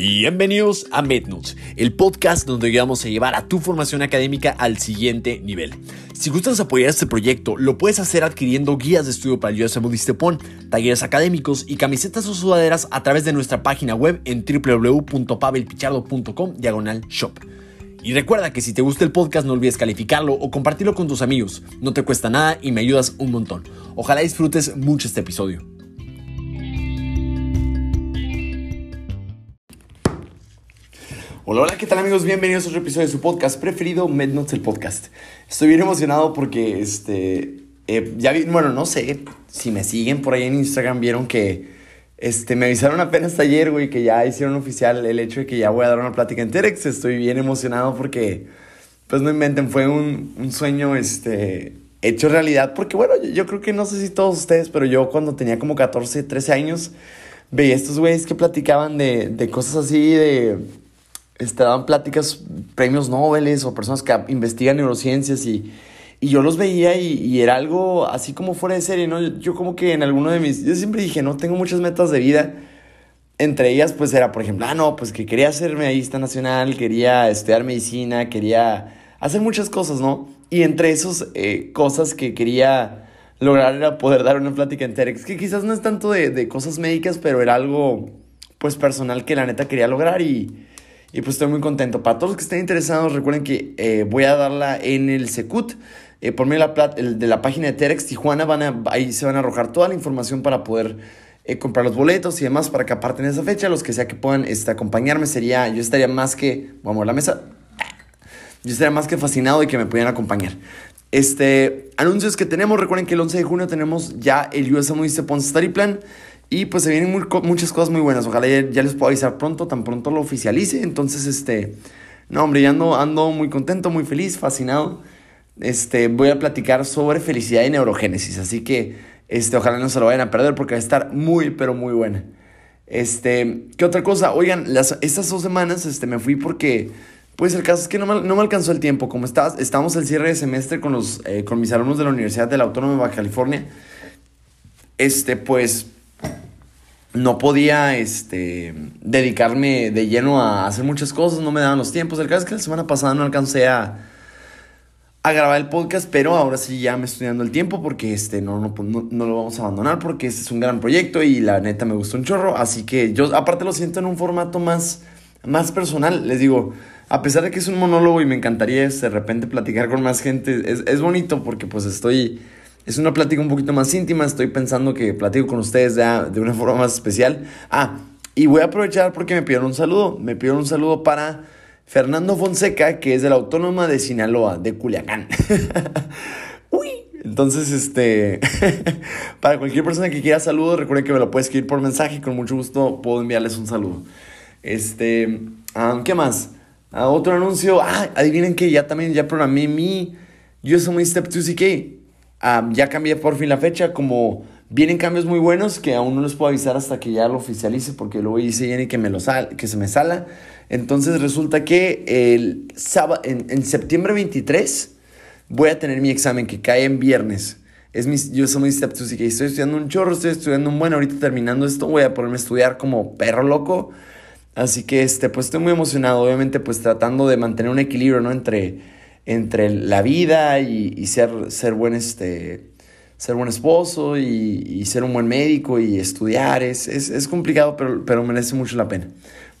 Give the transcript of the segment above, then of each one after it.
Bienvenidos a MedNotes, el podcast donde vamos a llevar a tu formación académica al siguiente nivel. Si gustas apoyar este proyecto, lo puedes hacer adquiriendo guías de estudio para el US Budistepon, talleres académicos y camisetas o sudaderas a través de nuestra página web en www.pavelpichardo.com diagonal shop. Y recuerda que si te gusta el podcast no olvides calificarlo o compartirlo con tus amigos. No te cuesta nada y me ayudas un montón. Ojalá disfrutes mucho este episodio. Hola, hola, ¿qué tal amigos? Bienvenidos a otro episodio de su podcast preferido, MedNotes el podcast. Estoy bien emocionado porque, este, eh, ya vi, bueno, no sé, si me siguen por ahí en Instagram, vieron que, este, me avisaron apenas ayer, güey, que ya hicieron oficial el hecho de que ya voy a dar una plática en Terex. Estoy bien emocionado porque, pues no inventen, fue un, un sueño, este, hecho realidad. Porque, bueno, yo, yo creo que no sé si todos ustedes, pero yo cuando tenía como 14, 13 años, veía estos güeyes que platicaban de, de cosas así, de este, daban pláticas, premios Nobel o personas que investigan neurociencias y, y yo los veía y, y, era algo así como fuera de serie, ¿no? Yo, como que en alguno de mis... Yo siempre dije, no, tengo muchas metas de vida. Entre ellas, pues era, por ejemplo, ah, no, pues que quería ser medallista nacional, quería estudiar medicina, quería hacer muchas cosas, ¿no? Y entre esas eh, cosas que quería lograr era poder dar una plática en TEDx, que quizás no es tanto de, de cosas médicas, pero era algo, pues, personal que la neta quería lograr y y pues estoy muy contento. Para todos los que estén interesados, recuerden que eh, voy a darla en el Secut. Eh, por medio de la, de la página de Terex Tijuana, van a, ahí se van a arrojar toda la información para poder eh, comprar los boletos y demás para que aparten esa fecha. Los que sea que puedan este, acompañarme, sería, yo estaría más que, vamos a la mesa, yo estaría más que fascinado de que me pudieran acompañar. Este, anuncios que tenemos, recuerden que el 11 de junio tenemos ya el US Moviste Study Plan. Y pues se vienen muchas cosas muy buenas. Ojalá ya, les puedo avisar pronto, tan pronto lo oficialice. Entonces, este, no, hombre, ya ando, ando muy contento, muy feliz, fascinado. Este, voy a platicar sobre felicidad y neurogénesis. Así que, este, ojalá no se lo vayan a perder porque va a estar muy, pero muy buena. Este, ¿qué otra cosa? Oigan, las, estas dos semanas, este, me fui porque, pues el caso es que no me, no me alcanzó el tiempo. Como está, estamos el cierre de semestre con, los, eh, con mis alumnos de la Universidad de la Autónoma de Baja California, este, pues no podía este, dedicarme de lleno a hacer muchas cosas, no me daban los tiempos. El caso es que la semana pasada no alcancé a, grabar el podcast, pero ahora sí ya me estoy dando el tiempo porque este, no, no, no, lo vamos a abandonar porque este es un gran proyecto y la neta me gustó un chorro. Así que yo aparte lo siento en un formato más, más personal. Les digo, a pesar de que es un monólogo y me encantaría de repente platicar con más gente, es, es bonito porque pues estoy es una plática un poquito más íntima, estoy pensando que platico con ustedes ya de una forma más especial. Ah, y voy a aprovechar porque me pidieron un saludo. Me pidieron un saludo para Fernando Fonseca, que es de la Autónoma de Sinaloa, de Culiacán. Uy, entonces, este, para cualquier persona que quiera saludo, recuerden que me lo puede escribir por mensaje y con mucho gusto puedo enviarles un saludo. Este, ah, ¿qué más? Ah, otro anuncio. Ah, adivinen que ya también ya programé mi Yo soy Step 2CK ya cambié por fin la fecha, como vienen cambios muy buenos que aún no les puedo avisar hasta que ya lo oficialice, porque luego dice y que, me lo sal, que se me sala. Entonces resulta que el sábado, en, septiembre 23 voy a tener mi examen que cae en viernes. Es mi, yo soy mi step que estoy estudiando un chorro, estoy estudiando un buen, ahorita terminando esto voy a ponerme a estudiar como perro loco. Así que este, pues estoy muy emocionado, obviamente pues tratando de mantener un equilibrio, ¿no? Entre entre la vida y, ser, ser, buen, este, ser buen esposo y, ser un buen médico y estudiar. Es, es, complicado, pero, pero, merece mucho la pena.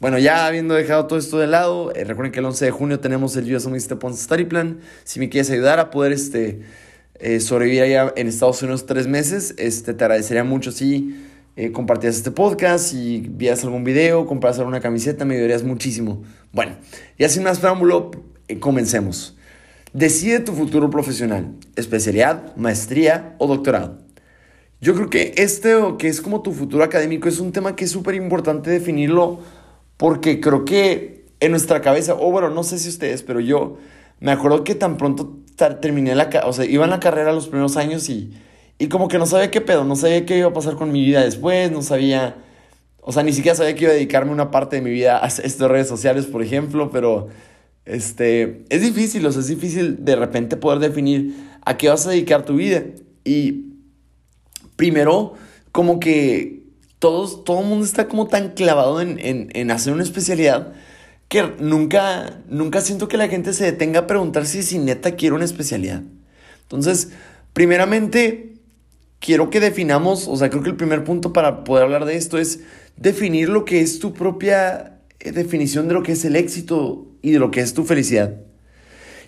Bueno, ya habiendo dejado todo esto de lado, eh, recuerden que el 11 de junio tenemos el US Army Step Study Plan. Si me quieres ayudar a poder este, eh, sobrevivir allá en Estados Unidos tres meses, este, te agradecería mucho si eh, compartías este podcast, si vías algún video, compras alguna camiseta, me ayudarías muchísimo. Bueno, y sin más preámbulo, comencemos. Decide tu futuro profesional, especialidad, maestría o doctorado. Yo creo que este, que es como tu futuro académico, es un tema que es súper importante definirlo porque creo que en nuestra cabeza, o bueno, no sé si ustedes, pero yo me acuerdo que tan pronto terminé la, o sea, iba en la carrera los primeros años y, y como que no sabía qué pedo, no sabía qué iba a pasar con mi vida después, no sabía, o sea, ni siquiera sabía que iba a dedicarme una parte de mi vida a estas redes sociales, por ejemplo, pero este, es difícil, o sea, es difícil de repente poder definir a qué vas a dedicar tu vida. Y primero, como que todos, todo el mundo está como tan clavado en, en, en, hacer una especialidad que nunca, nunca siento que la gente se detenga a preguntar si, si neta quiere una especialidad. Entonces, primeramente, quiero que definamos, o sea, creo que el primer punto para poder hablar de esto es definir lo que es tu propia eh, definición de lo que es el éxito y de lo que es tu felicidad.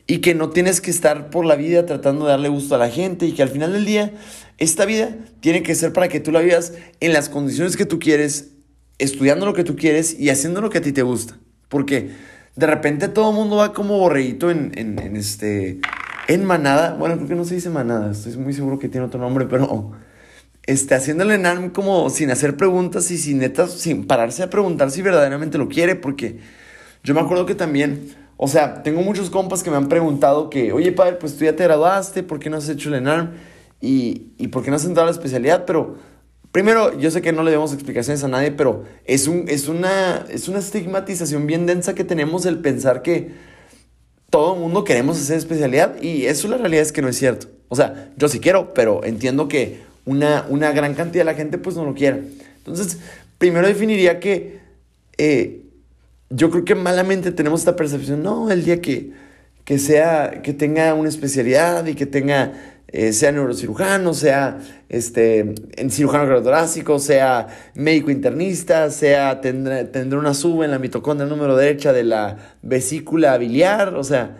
Y que no tienes que estar por la vida tratando de darle gusto a la gente y que al final del día esta vida tiene que ser para que tú la vivas en las condiciones que tú quieres, estudiando lo que tú quieres y haciendo lo que a ti te gusta. Porque de repente todo el mundo va como borreguito en, en, este, en manada. Bueno, creo que no se dice manada, estoy muy seguro que tiene otro nombre, pero este, haciéndole en como sin hacer preguntas y sin netas, sin pararse a preguntar si verdaderamente lo quiere. Porque yo me acuerdo que también, o sea, tengo muchos compas que me han preguntado que, oye, padre, pues tú ya te graduaste, ¿por qué no has hecho el ENARM? y, y por qué no has entrado a la especialidad, pero primero, yo sé que no le demos explicaciones a nadie, pero es, un, es, una, es una estigmatización bien densa que tenemos el pensar que todo el mundo queremos hacer especialidad y eso la realidad es que no es cierto. O sea, yo sí quiero, pero entiendo que una, una gran cantidad de la gente pues no lo quiere. Entonces, primero definiría que eh, yo creo que malamente tenemos esta percepción, no, el día que, que sea, que tenga una especialidad y que tenga eh, sea neurocirujano, sea este, cirujano torácico, sea médico internista, sea tendrá, una sub en la mitocondria número derecha de la vesícula biliar, o sea,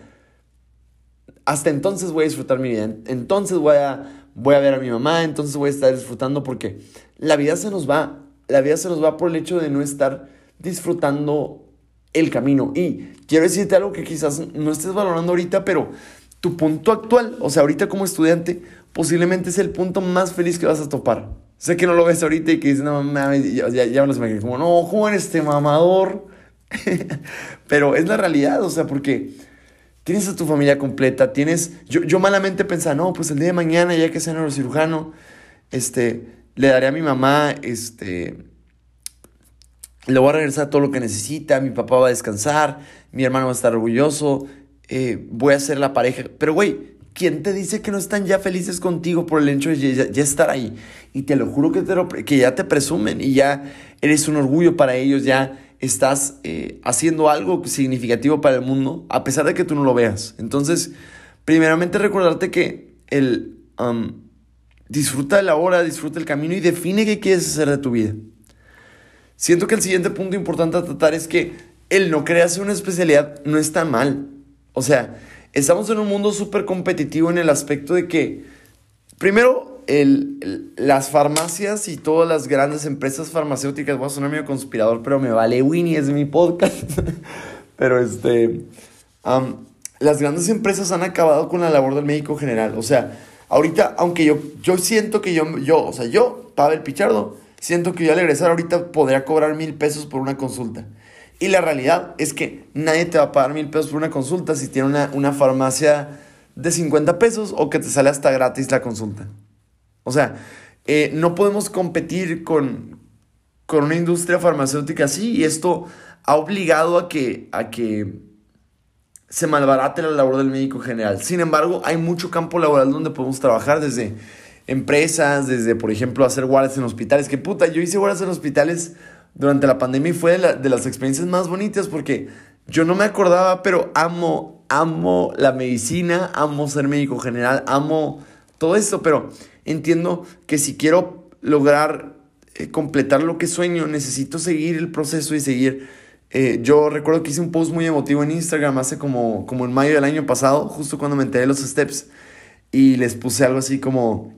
hasta entonces voy a disfrutar mi vida, entonces voy a, voy a ver a mi mamá, entonces voy a estar disfrutando porque la vida se nos va, la vida se nos va por el hecho de no estar disfrutando el camino. Y quiero decirte algo que quizás no estés valorando ahorita, pero tu punto actual, o sea, ahorita como estudiante, posiblemente es el punto más feliz que vas a topar. Sé que no lo ves ahorita y que dices, no mames, ya, ya, me lo imagino, como, no, joven, este mamador. Pero es la realidad, o sea, porque tienes a tu familia completa, tienes, yo, yo malamente pensaba, no, pues el día de mañana, ya que sea neurocirujano, este, le daré a mi mamá, este, le voy a regresar todo lo que necesita, mi papá va a descansar, mi hermano va a estar orgulloso, eh, voy a ser la pareja. Pero, güey, ¿quién te dice que no están ya felices contigo por el hecho de ya, estar ahí? Y te lo juro que, te que ya te presumen y ya eres un orgullo para ellos, ya estás eh, haciendo algo significativo para el mundo, a pesar de que tú no lo veas. Entonces, primeramente recordarte que el disfruta de la hora, disfruta el camino y define qué quieres hacer de tu vida. Siento que el siguiente punto importante a tratar es que el no crearse una especialidad no está mal. O sea, estamos en un mundo súper competitivo en el aspecto de que, primero, el, las farmacias y todas las grandes empresas farmacéuticas, voy a sonar medio conspirador, pero me vale Winnie, es mi podcast. pero este, las grandes empresas han acabado con la labor del médico general. O sea, ahorita, aunque yo, yo siento que yo, yo, o sea, yo, Pavel Pichardo, siento que yo al regresar ahorita podría cobrar mil pesos por una consulta. Y la realidad es que nadie te va a pagar mil pesos por una consulta si tiene una, farmacia de 50 pesos o que te sale hasta gratis la consulta. O sea, eh, no podemos competir con, con una industria farmacéutica así y esto ha obligado a que, a que se malbarate la labor del médico general. Sin embargo, hay mucho campo laboral donde podemos trabajar desde empresas, desde, por ejemplo, hacer guardias en hospitales. Que puta, yo hice guardias en hospitales durante la pandemia y fue de, las experiencias más bonitas porque yo no me acordaba, pero amo, amo la medicina, amo ser médico general, amo todo esto, pero entiendo que si quiero lograr eh, completar lo que sueño, necesito seguir el proceso y seguir. Eh, yo recuerdo que hice un post muy emotivo en Instagram hace como, como en mayo del año pasado, justo cuando me enteré de los steps, y les puse algo así como,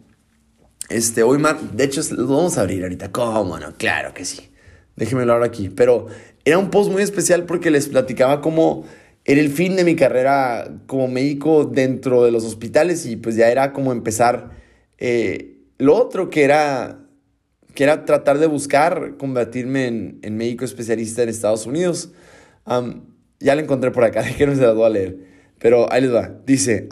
este, hoy, de hecho, lo vamos a abrir ahorita, ¿cómo no? Claro que sí. Déjenme hablar aquí. Pero era un post muy especial porque les platicaba cómo era el fin de mi carrera como médico dentro de los hospitales y pues ya era como empezar eh, lo otro que era, que era tratar de buscar convertirme en, médico especialista en Estados Unidos. ya lo encontré por acá, déjenme se las voy a leer. Pero ahí les va. Dice,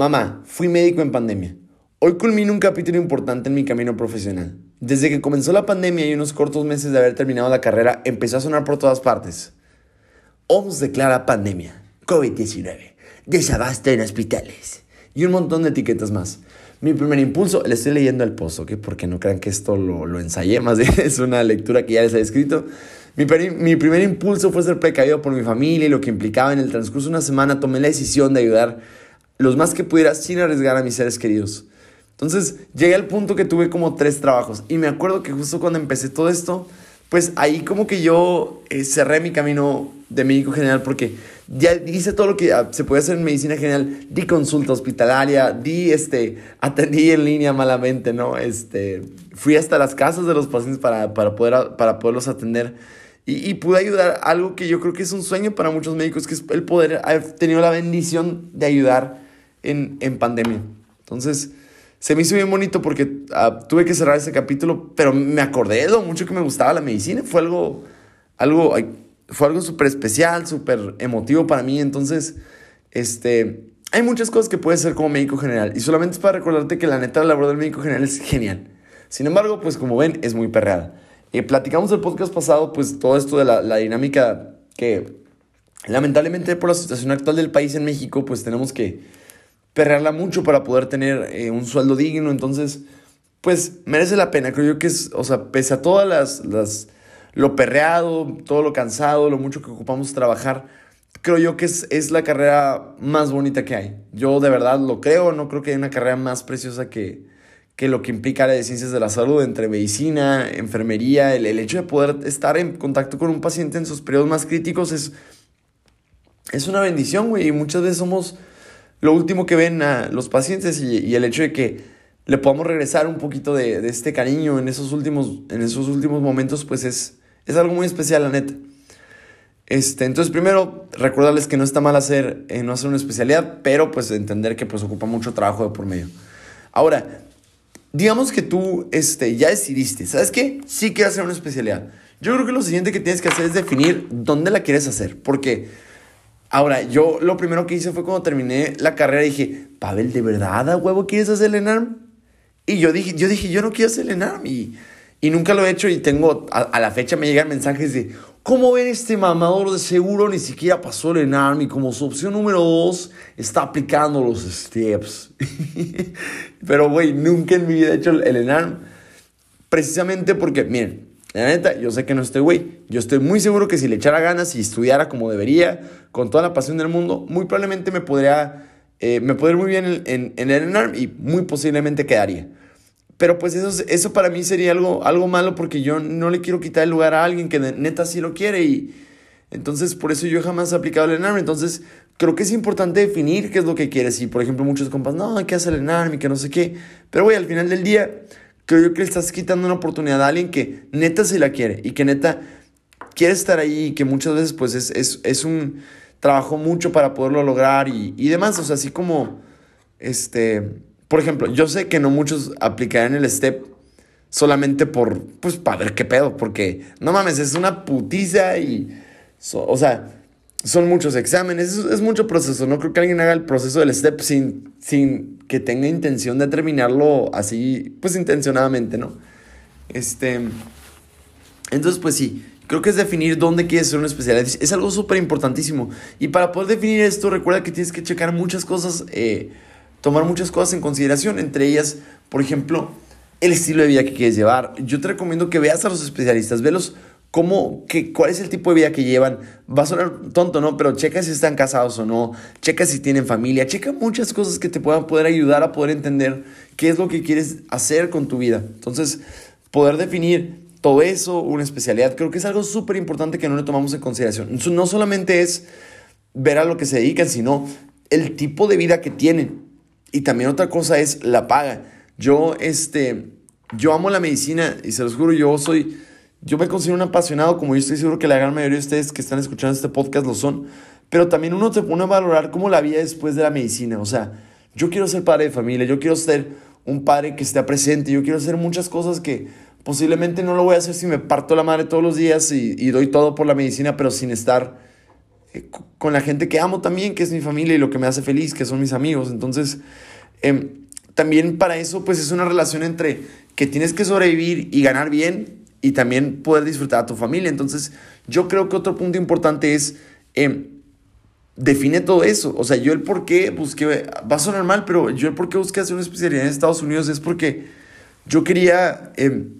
mamá, fui médico en pandemia. Hoy culmino un capítulo importante en mi camino profesional. Desde que comenzó la pandemia y unos cortos meses de haber terminado la carrera, empezó a sonar por todas partes. OMS declara pandemia, COVID-19, desabasto en hospitales y un montón de etiquetas más. Mi primer impulso, le estoy leyendo el pozo, ¿ok? Porque no crean que esto lo, lo ensayé, más bien es una lectura que ya les he escrito. Mi, mi, primer impulso fue ser precavido por mi familia y lo que implicaba en el transcurso de una semana tomé la decisión de ayudar los más que pudiera sin arriesgar a mis seres queridos. Entonces llegué al punto que tuve como tres trabajos y me acuerdo que justo cuando empecé todo esto, pues ahí como que yo eh, cerré mi camino de médico general porque ya hice todo lo que ah, se puede hacer en medicina general, di consulta hospitalaria, di, este, atendí en línea malamente, ¿no? Este, fui hasta las casas de los pacientes para, para, poder, para poderlos atender y, pude ayudar algo que yo creo que es un sueño para muchos médicos, que es el poder haber tenido la bendición de ayudar en, en pandemia. Entonces, se me hizo bien bonito porque ah, tuve que cerrar ese capítulo, pero me acordé de lo mucho que me gustaba la medicina. Fue algo, algo, fue algo súper especial, súper emotivo para mí. Entonces, este, hay muchas cosas que puedes hacer como médico general. Y solamente es para recordarte que la neta la labor del médico general es genial. Sin embargo, pues como ven, es muy perreada. Eh, platicamos el podcast pasado, pues todo esto de la, la dinámica que lamentablemente por la situación actual del país en México, pues tenemos que perrearla mucho para poder tener eh, un sueldo digno. Entonces, pues merece la pena. Creo yo que es, o sea, pese a todas las, las, lo perreado, todo lo cansado, lo mucho que ocupamos trabajar, creo yo que es, es la carrera más bonita que hay. Yo de verdad lo creo, no creo que haya una carrera más preciosa que, que lo que implica la de ciencias de la salud, entre medicina, enfermería, el, el hecho de poder estar en contacto con un paciente en sus periodos más críticos es, es una bendición, güey. Y muchas veces somos lo último que ven a los pacientes y, el hecho de que le podamos regresar un poquito de, este cariño en esos últimos, en esos últimos momentos, pues es, es algo muy especial, la neta. Este, entonces, primero, recordarles que no está mal hacer, eh, no hacer una especialidad, pero pues entender que pues ocupa mucho trabajo de por medio. Ahora, digamos que tú este, ya decidiste, ¿sabes qué? Sí quiero hacer una especialidad. Yo creo que lo siguiente que tienes que hacer es definir dónde la quieres hacer, porque Ahora, yo lo primero que hice fue cuando terminé la carrera, dije, Pavel, ¿de verdad a huevo quieres hacer el ENARM? Y yo dije, yo dije, yo no quiero hacer el ENARM. Y, y nunca lo he hecho y tengo, a, la fecha me llegan mensajes de, ¿cómo ven este mamador de seguro? Ni siquiera pasó el ENARM y como su opción número dos está aplicando los steps. Pero, güey, nunca en mi vida he hecho el ENARM. Precisamente porque, miren, la neta, yo sé que no estoy güey. Yo estoy muy seguro que si le echara ganas y estudiara como debería, con toda la pasión del mundo, muy probablemente me podría, eh, me podría ir muy bien en, en, el ENARM y muy posiblemente quedaría. Pero pues eso, eso para mí sería algo, algo malo porque yo no le quiero quitar el lugar a alguien que neta sí lo quiere y entonces por eso yo jamás he aplicado el ENARM. Entonces creo que es importante definir qué es lo que quieres. Y por ejemplo muchos compas, no, hay que hacer el ENARM y que no sé qué. Pero güey, al final del día creo yo que le estás quitando una oportunidad a alguien que neta se la quiere y que neta quiere estar ahí y que muchas veces pues es, es, es un trabajo mucho para poderlo lograr y, y, demás, o sea, así como, este, por ejemplo, yo sé que no muchos aplicarán el STEP solamente por, pues, para ver qué pedo, porque, no mames, es una putiza y, o sea, son muchos exámenes, es, mucho proceso. No creo que alguien haga el proceso del STEP sin, sin que tenga intención de terminarlo así, pues intencionadamente, ¿no? Este. Entonces, pues sí, creo que es definir dónde quieres ser una especialidad. Es algo súper importantísimo. Y para poder definir esto, recuerda que tienes que checar muchas cosas, eh, tomar muchas cosas en consideración. Entre ellas, por ejemplo, el estilo de vida que quieres llevar. Yo te recomiendo que veas a los especialistas, velos cómo, qué, cuál es el tipo de vida que llevan. Va a sonar tonto, ¿no? Pero checa si están casados o no, checa si tienen familia, checa muchas cosas que te puedan poder ayudar a poder entender qué es lo que quieres hacer con tu vida. Entonces, poder definir todo eso, una especialidad, creo que es algo súper importante que no le tomamos en consideración. No solamente es ver a lo que se dedican, sino el tipo de vida que tienen. Y también otra cosa es la paga. Yo, este, yo amo la medicina y se los juro, yo soy yo me considero un apasionado, como yo estoy seguro que la gran mayoría de ustedes que están escuchando este podcast lo son, pero también uno se pone a valorar cómo la vida después de la medicina. O sea, yo quiero ser padre de familia, yo quiero ser un padre que esté presente, yo quiero hacer muchas cosas que posiblemente no lo voy a hacer si me parto la madre todos los días y, doy todo por la medicina, pero sin estar eh, con la gente que amo también, que es mi familia y lo que me hace feliz, que son mis amigos. Entonces, em, también para eso, pues es una relación entre que tienes que sobrevivir y ganar bien y también poder disfrutar a tu familia. Entonces, yo creo que otro punto importante es, eh, define todo eso. O sea, yo el por qué busqué, va a sonar mal, pero yo el por qué busqué hacer una especialidad en Estados Unidos es porque yo quería em,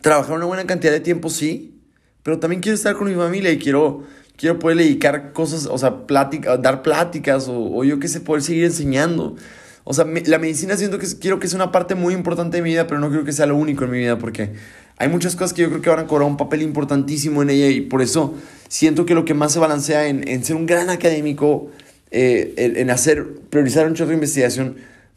trabajar una buena cantidad de tiempo, sí, pero también quiero estar con mi familia y quiero, quiero poder dedicar cosas, o sea, plática, dar pláticas o, o yo qué sé, poder seguir enseñando. O sea, la medicina siento que quiero que sea una parte muy importante de mi vida, pero no creo que sea lo único en mi vida porque hay muchas cosas que yo creo que van a cobrar un papel importantísimo en ella y por eso siento que lo que más se balancea en, en ser un gran académico, eh, en hacer, priorizar un chorro de investigación,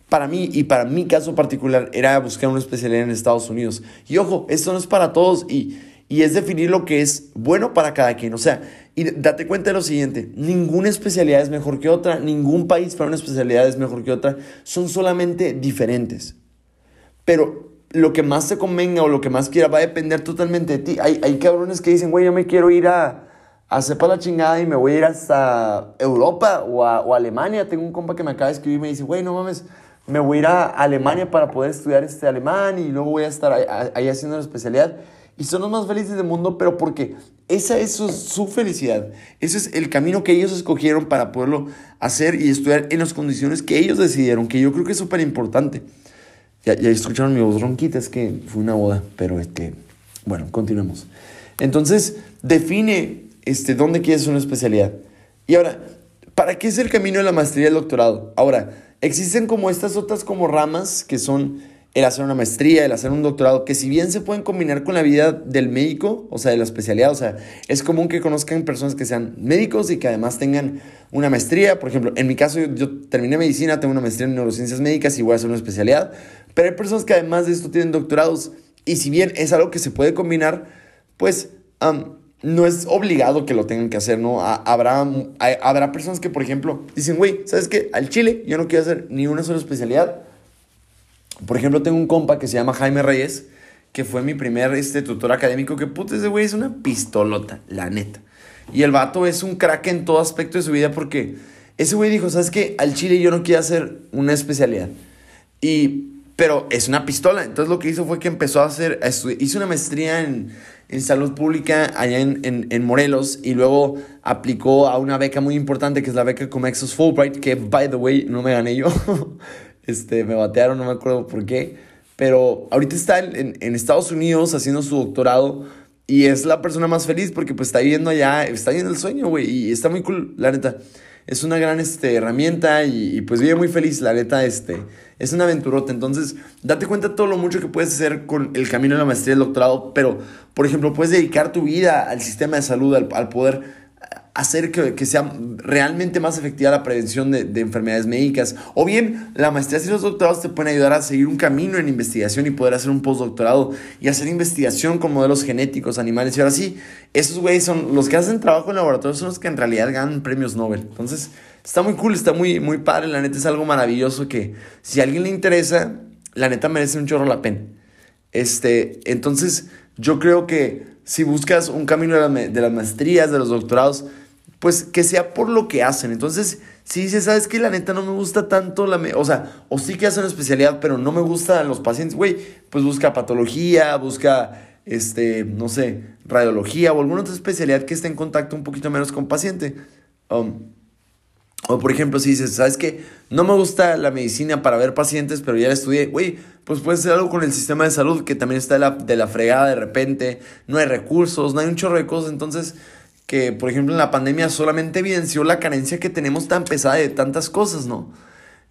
para mí y para mi caso particular era buscar una especialidad en Estados Unidos. Y ojo, esto no es para todos y, y es definir lo que es bueno para cada quien. O sea, y date cuenta de lo siguiente, ninguna especialidad es mejor que otra, ningún país para una especialidad es mejor que otra, son solamente diferentes. Pero lo que más te convenga o lo que más quiera va a depender totalmente de ti. Hay, hay cabrones que dicen, güey, yo me quiero ir a, a sepa la chingada y me voy a ir hasta Europa o a, o Alemania. Tengo un compa que me acaba de escribir y me dice, güey, no mames, me voy a ir a Alemania para poder estudiar este alemán y luego voy a estar ahí, haciendo la especialidad y son los más felices del mundo, pero porque esa es su, felicidad. Ese es el camino que ellos escogieron para poderlo hacer y estudiar en las condiciones que ellos decidieron, que yo creo que es súper importante. Ya, ya escucharon mi voz ronquita, es que fue una boda, pero es que, bueno, continuemos. Entonces, define este, dónde quieres una especialidad. Y ahora, ¿para qué es el camino de la maestría y el doctorado? Ahora, existen como estas otras como ramas que son el hacer una maestría, el hacer un doctorado, que si bien se pueden combinar con la vida del médico, o sea, de la especialidad, o sea, es común que conozcan personas que sean médicos y que además tengan una maestría. Por ejemplo, en mi caso, yo, terminé medicina, tengo una maestría en neurociencias médicas y voy a hacer una especialidad, pero hay personas que además de esto tienen doctorados y si bien es algo que se puede combinar, pues no es obligado que lo tengan que hacer, ¿no? habrá, habrá personas que, por ejemplo, dicen, güey, ¿sabes qué? Al Chile yo no quiero hacer ni una sola especialidad por ejemplo, tengo un compa que se llama Jaime Reyes, que fue mi primer este, tutor académico, que puta, ese güey es una pistolota, la neta. Y el vato es un crack en todo aspecto de su vida porque ese güey dijo, ¿sabes qué? Al chile yo no quiero hacer una especialidad. Y, pero es una pistola. Entonces lo que hizo fue que empezó a hacer, hizo una maestría en, en salud pública allá en, en, en, Morelos y luego aplicó a una beca muy importante que es la beca Comexus Fulbright, que by the way no me gané yo. Este, me batearon, no me acuerdo por qué. Pero ahorita está en, en, Estados Unidos haciendo su doctorado y es la persona más feliz porque pues está viviendo allá, está viviendo el sueño, güey. Y está muy cool, la neta. Es una gran este, herramienta y, pues vive muy feliz, la neta. Este, es una aventurota. Entonces, date cuenta todo lo mucho que puedes hacer con el camino de la maestría y el doctorado. Pero, por ejemplo, puedes dedicar tu vida al sistema de salud, al, al poder hacer que, sea realmente más efectiva la prevención de, enfermedades médicas. O bien, la maestría y los doctorados te pueden ayudar a seguir un camino en investigación y poder hacer un postdoctorado y hacer investigación con modelos genéticos, animales. Y ahora sí, esos güeyes son los que hacen trabajo en laboratorio, son los que en realidad ganan premios Nobel. Entonces, está muy cool, está muy, muy padre. La neta es algo maravilloso que si a alguien le interesa, la neta merece un chorro la pena. Este, entonces, yo creo que si buscas un camino de, de las maestrías, de los doctorados, pues que sea por lo que hacen. Entonces, si dices, ¿sabes qué? La neta no me gusta tanto la... o sea, o sí que hacen una especialidad, pero no me gustan los pacientes, güey, pues busca patología, busca, este, no sé, radiología o alguna otra especialidad que esté en contacto un poquito menos con paciente. Um, o por ejemplo, si dices, ¿sabes qué? No me gusta la medicina para ver pacientes, pero ya la estudié, güey, pues puede ser algo con el sistema de salud que también está de la, de la fregada de repente, no hay recursos, no hay un chorro de cosas, entonces que, por ejemplo, en la pandemia solamente evidenció la carencia que tenemos tan pesada de tantas cosas, ¿no?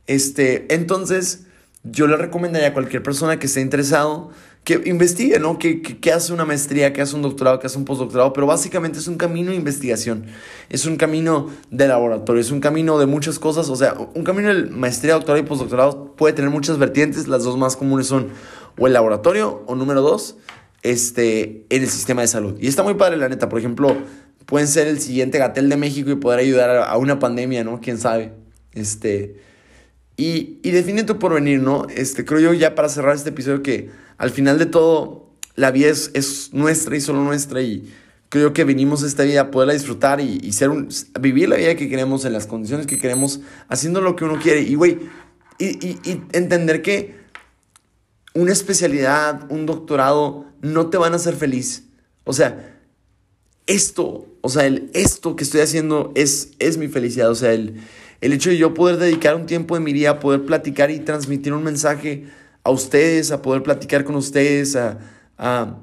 Este, entonces, yo le recomendaría a cualquier persona que esté interesado que investigue, ¿no? Que, que, hace una maestría, que hace un doctorado, que hace un postdoctorado, pero básicamente es un camino de investigación, es un camino de laboratorio, es un camino de muchas cosas, o sea, un camino de maestría, doctorado y postdoctorado puede tener muchas vertientes, las dos más comunes son o el laboratorio o número dos, este, en el sistema de salud. Y está muy padre, la neta, por ejemplo, pueden ser el siguiente Gatel de México y poder ayudar a, una pandemia, ¿no? Quién sabe. Este, y, y define tu porvenir, ¿no? Este, creo yo ya para cerrar este episodio que al final de todo la vida es, es nuestra y solo nuestra y creo que venimos a esta vida a poderla disfrutar y, y ser un, vivir la vida que queremos en las condiciones que queremos, haciendo lo que uno quiere. Y, güey, y, y, y entender que una especialidad, un doctorado, no te van a hacer feliz. O sea, esto, o sea, el esto que estoy haciendo es, es mi felicidad, o sea, el, el hecho de yo poder dedicar un tiempo de mi día a poder platicar y transmitir un mensaje a ustedes, a poder platicar con ustedes, a,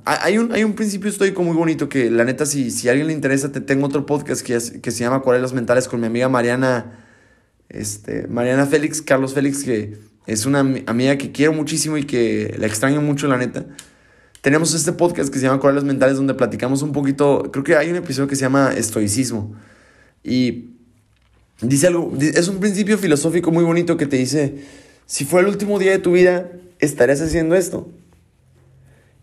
hay, un, hay un principio estoico muy bonito que la neta, si, si a alguien le interesa, te tengo otro podcast que, que se llama Acuarelas Mentales con mi amiga Mariana, este, Mariana Félix, Carlos Félix, que es una amiga que quiero muchísimo y que la extraño mucho, la neta. Tenemos este podcast que se llama Acuarelas Mentales donde platicamos un poquito, creo que hay un episodio que se llama Estoicismo. Y dice algo, es un principio filosófico muy bonito que te dice, si fue el último día de tu vida, estarías haciendo esto.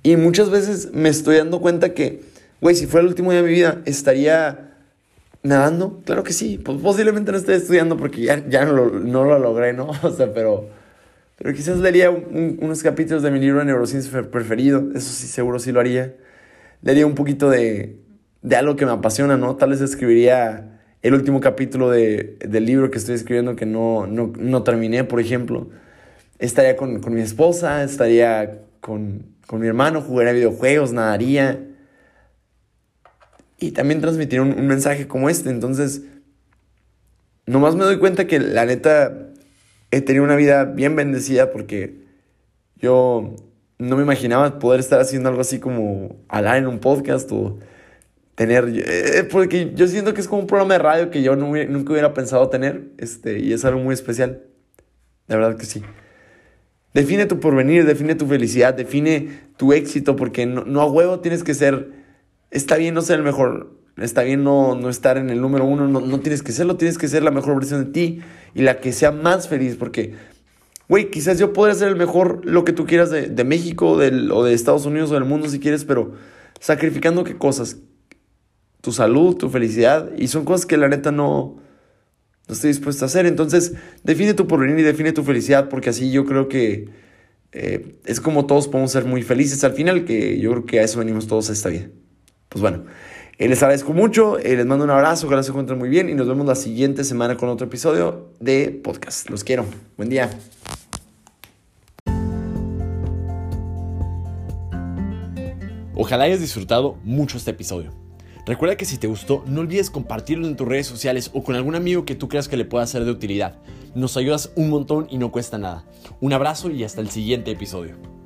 Y muchas veces me estoy dando cuenta que, güey, si fuera el último día de mi vida, estaría nadando. Claro que sí, pues posiblemente no esté estudiando porque ya, ya no lo logré, ¿no? O sea, pero, pero quizás leería unos capítulos de mi libro de neurociencia preferido, eso sí, seguro sí lo haría. Leería un poquito de, de algo que me apasiona, ¿no? Tal vez escribiría el último capítulo de, del libro que estoy escribiendo que no, no, no terminé, por ejemplo. Estaría con, con mi esposa, estaría con, con mi hermano, jugaría videojuegos, nadaría. Y también transmitir un, mensaje como este. Entonces, nomás me doy cuenta que la neta he tenido una vida bien bendecida porque yo no me imaginaba poder estar haciendo algo así como hablar en un podcast o tener... Eh, porque yo siento que es como un programa de radio que yo nunca hubiera pensado tener este, y es algo muy especial. La verdad que sí. Define tu porvenir, define tu felicidad, define tu éxito, porque no, a huevo tienes que ser, está bien no ser el mejor, está bien no, no estar en el número uno, no, no, tienes que serlo, tienes que ser la mejor versión de ti y la que sea más feliz, porque, güey, quizás yo podría ser el mejor, lo que tú quieras de, de México del, o de Estados Unidos o del mundo si quieres, pero sacrificando qué cosas, tu salud, tu felicidad, y son cosas que la neta no no estoy dispuesto a hacer. Entonces, define tu porvenir y define tu felicidad, porque así yo creo que eh, es como todos podemos ser muy felices al final, que yo creo que a eso venimos todos a esta vida. Pues bueno, eh, les agradezco mucho, eh, les mando un abrazo, ojalá se encuentren muy bien y nos vemos la siguiente semana con otro episodio de podcast. Los quiero. Buen día. Ojalá hayas disfrutado mucho este episodio. Recuerda que si te gustó, no olvides compartirlo en tus redes sociales o con algún amigo que tú creas que le pueda ser de utilidad. Nos ayudas un montón y no cuesta nada. Un abrazo y hasta el siguiente episodio.